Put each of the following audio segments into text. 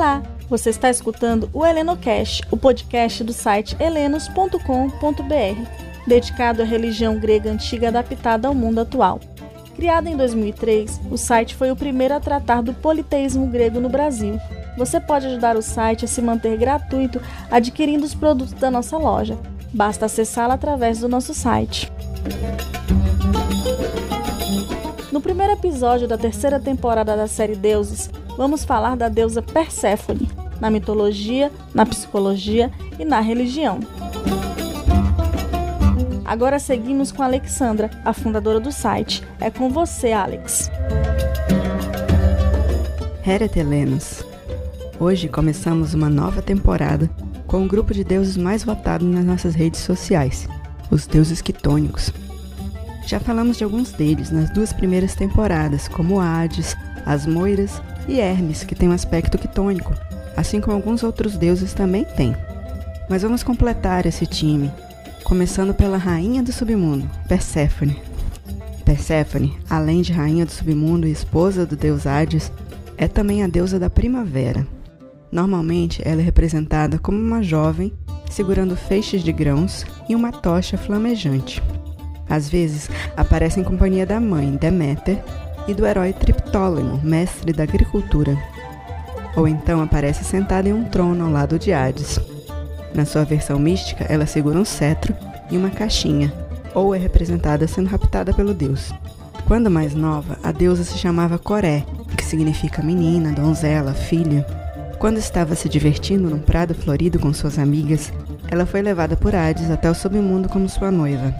Olá, você está escutando o HelenoCast, o podcast do site helenos.com.br, dedicado à religião grega antiga adaptada ao mundo atual. Criado em 2003, o site foi o primeiro a tratar do politeísmo grego no Brasil. Você pode ajudar o site a se manter gratuito adquirindo os produtos da nossa loja. Basta acessá-la através do nosso site. No primeiro episódio da terceira temporada da série Deuses, vamos falar da deusa Perséfone, na mitologia, na psicologia e na religião. Agora seguimos com Alexandra, a fundadora do site. É com você, Alex. Heretelenos. Hoje começamos uma nova temporada com um grupo de deuses mais votado nas nossas redes sociais, os deuses quitônicos. Já falamos de alguns deles nas duas primeiras temporadas, como Hades, as Moiras e Hermes, que tem um aspecto quitônico, assim como alguns outros deuses também têm. Mas vamos completar esse time começando pela rainha do submundo, Perséfone. Perséfone, além de rainha do submundo e esposa do deus Hades, é também a deusa da primavera. Normalmente ela é representada como uma jovem segurando feixes de grãos e uma tocha flamejante. Às vezes aparece em companhia da mãe, Deméter, e do herói Triptólemo, mestre da agricultura. Ou então aparece sentada em um trono ao lado de Hades. Na sua versão mística, ela segura um cetro e uma caixinha, ou é representada sendo raptada pelo deus. Quando mais nova, a deusa se chamava Coré, que significa menina, donzela, filha. Quando estava se divertindo num prado florido com suas amigas, ela foi levada por Hades até o submundo como sua noiva.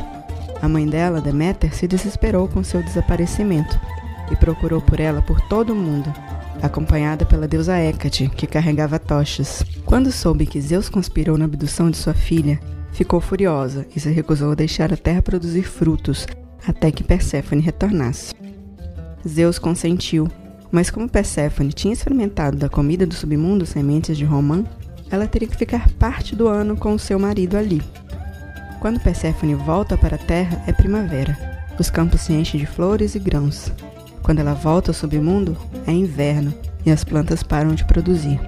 A mãe dela, Deméter, se desesperou com seu desaparecimento e procurou por ela por todo o mundo, acompanhada pela deusa Hécate, que carregava tochas. Quando soube que Zeus conspirou na abdução de sua filha, ficou furiosa e se recusou a deixar a terra produzir frutos até que Perséfone retornasse. Zeus consentiu, mas como Perséfone tinha experimentado da comida do submundo sementes de romã, ela teria que ficar parte do ano com seu marido ali. Quando Perséfone volta para a terra, é primavera. Os campos se enchem de flores e grãos. Quando ela volta ao submundo, é inverno e as plantas param de produzir.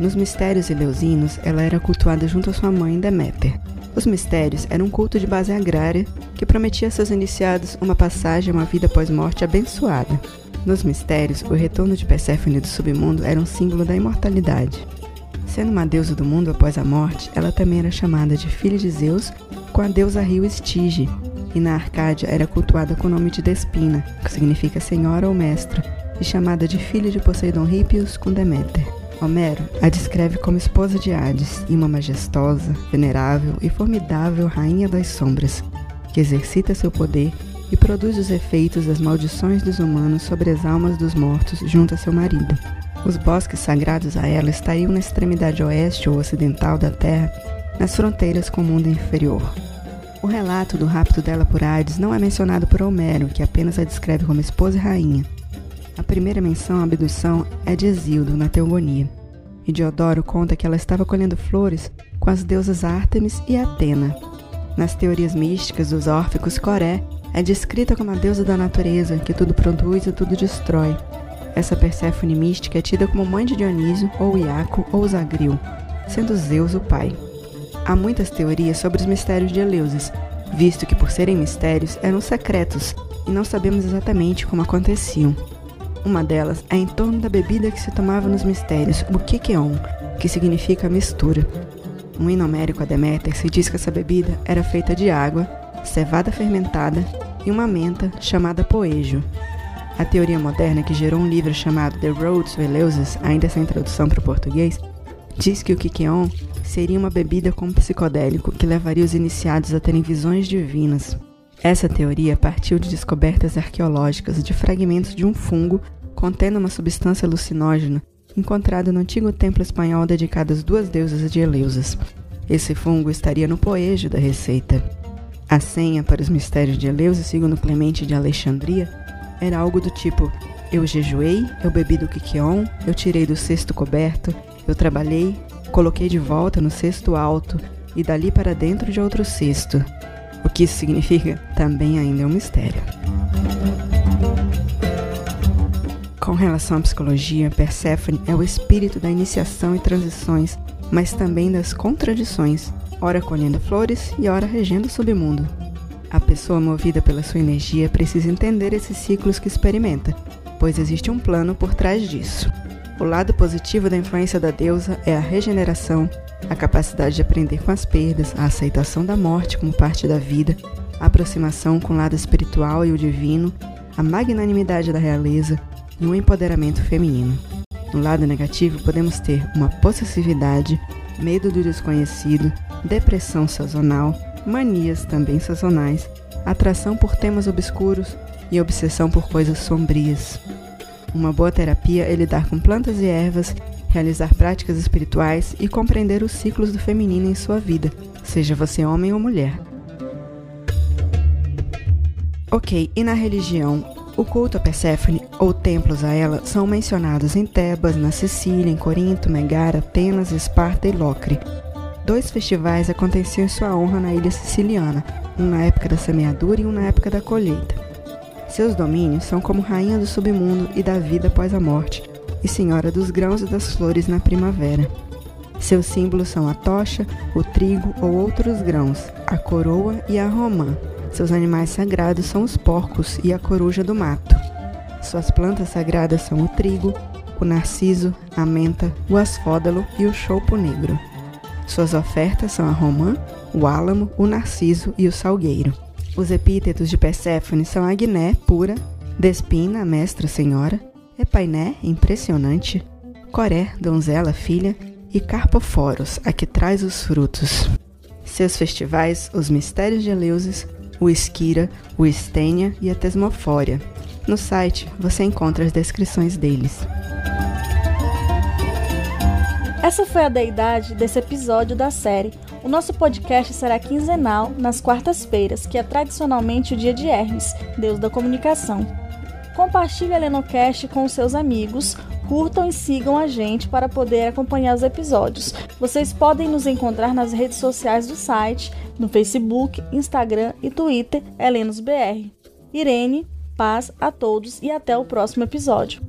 Nos mistérios eleusinos, ela era cultuada junto à sua mãe Deméter. Os mistérios eram um culto de base agrária que prometia a seus iniciados uma passagem a uma vida pós-morte abençoada. Nos mistérios, o retorno de Perséfone do submundo era um símbolo da imortalidade. Sendo uma deusa do mundo após a morte, ela também era chamada de filha de Zeus com a deusa rio Estige, e na Arcádia era cultuada com o nome de Despina, que significa senhora ou mestra, e chamada de filha de Poseidon Hippios com Deméter. Homero a descreve como esposa de Hades e uma majestosa, venerável e formidável rainha das sombras, que exercita seu poder e produz os efeitos das maldições dos humanos sobre as almas dos mortos junto a seu marido. Os bosques sagrados a ela estariam na extremidade oeste ou ocidental da Terra, nas fronteiras com o mundo inferior. O relato do rapto dela por Hades não é mencionado por Homero, que apenas a descreve como esposa e rainha. A primeira menção à abdução é de Exildo, na Teogonia. E Diodoro conta que ela estava colhendo flores com as deusas Ártemis e Atena. Nas teorias místicas dos órficos, Coré é descrita como a deusa da natureza, que tudo produz e tudo destrói. Essa Perséfone mística é tida como mãe de Dionísio, ou Iaco, ou Zagril, sendo Zeus o pai. Há muitas teorias sobre os mistérios de Eleusis, visto que, por serem mistérios, eram secretos e não sabemos exatamente como aconteciam. Uma delas é em torno da bebida que se tomava nos mistérios, o Kikeon, que significa mistura. Um hino homérico a Deméter se diz que essa bebida era feita de água, cevada fermentada e uma menta chamada poejo. A teoria moderna que gerou um livro chamado The Road to Eleusis, ainda sem tradução para o português, diz que o Kikeon seria uma bebida com psicodélico que levaria os iniciados a terem visões divinas. Essa teoria partiu de descobertas arqueológicas de fragmentos de um fungo contendo uma substância alucinógena encontrado no antigo templo espanhol dedicado às duas deusas de Eleusas. Esse fungo estaria no poejo da receita. A senha para os mistérios de Eleusis, segundo Clemente de Alexandria, era algo do tipo: Eu jejuei, eu bebi do quiqueon, eu tirei do cesto coberto, eu trabalhei, coloquei de volta no cesto alto e dali para dentro de outro cesto. O que isso significa também ainda é um mistério. Com relação à psicologia, Perséfone é o espírito da iniciação e transições, mas também das contradições, ora colhendo flores e ora regendo o submundo. A pessoa movida pela sua energia precisa entender esses ciclos que experimenta, pois existe um plano por trás disso. O lado positivo da influência da deusa é a regeneração, a capacidade de aprender com as perdas, a aceitação da morte como parte da vida, a aproximação com o lado espiritual e o divino, a magnanimidade da realeza e o empoderamento feminino. No lado negativo, podemos ter uma possessividade, medo do desconhecido, depressão sazonal, manias também sazonais, atração por temas obscuros e obsessão por coisas sombrias. Uma boa terapia é lidar com plantas e ervas, realizar práticas espirituais e compreender os ciclos do feminino em sua vida, seja você homem ou mulher. Ok, e na religião, o culto a Perséfone ou templos a ela são mencionados em Tebas, na Sicília, em Corinto, Megara, Atenas, Esparta e Locre. Dois festivais aconteciam em sua honra na ilha siciliana, um na época da semeadura e um na época da colheita. Seus domínios são como rainha do submundo e da vida após a morte, e senhora dos grãos e das flores na primavera. Seus símbolos são a tocha, o trigo ou outros grãos, a coroa e a romã. Seus animais sagrados são os porcos e a coruja do mato. Suas plantas sagradas são o trigo, o narciso, a menta, o asfódalo e o choupo negro. Suas ofertas são a romã, o álamo, o narciso e o salgueiro. Os epítetos de Perséfone são Agné, pura, Despina, mestra senhora, Epainé, impressionante, Coré, donzela, filha, e Carpoforos, a que traz os frutos. Seus festivais, os mistérios de Eleusis, o Esquira, o Estênia e a Tesmofória. No site você encontra as descrições deles. Essa foi a deidade desse episódio da série. O nosso podcast será quinzenal nas quartas-feiras, que é tradicionalmente o dia de Hermes, deus da comunicação. Compartilhe a Lenocast com seus amigos, curtam e sigam a gente para poder acompanhar os episódios. Vocês podem nos encontrar nas redes sociais do site, no Facebook, Instagram e Twitter, HelenosBR. Irene, paz a todos e até o próximo episódio.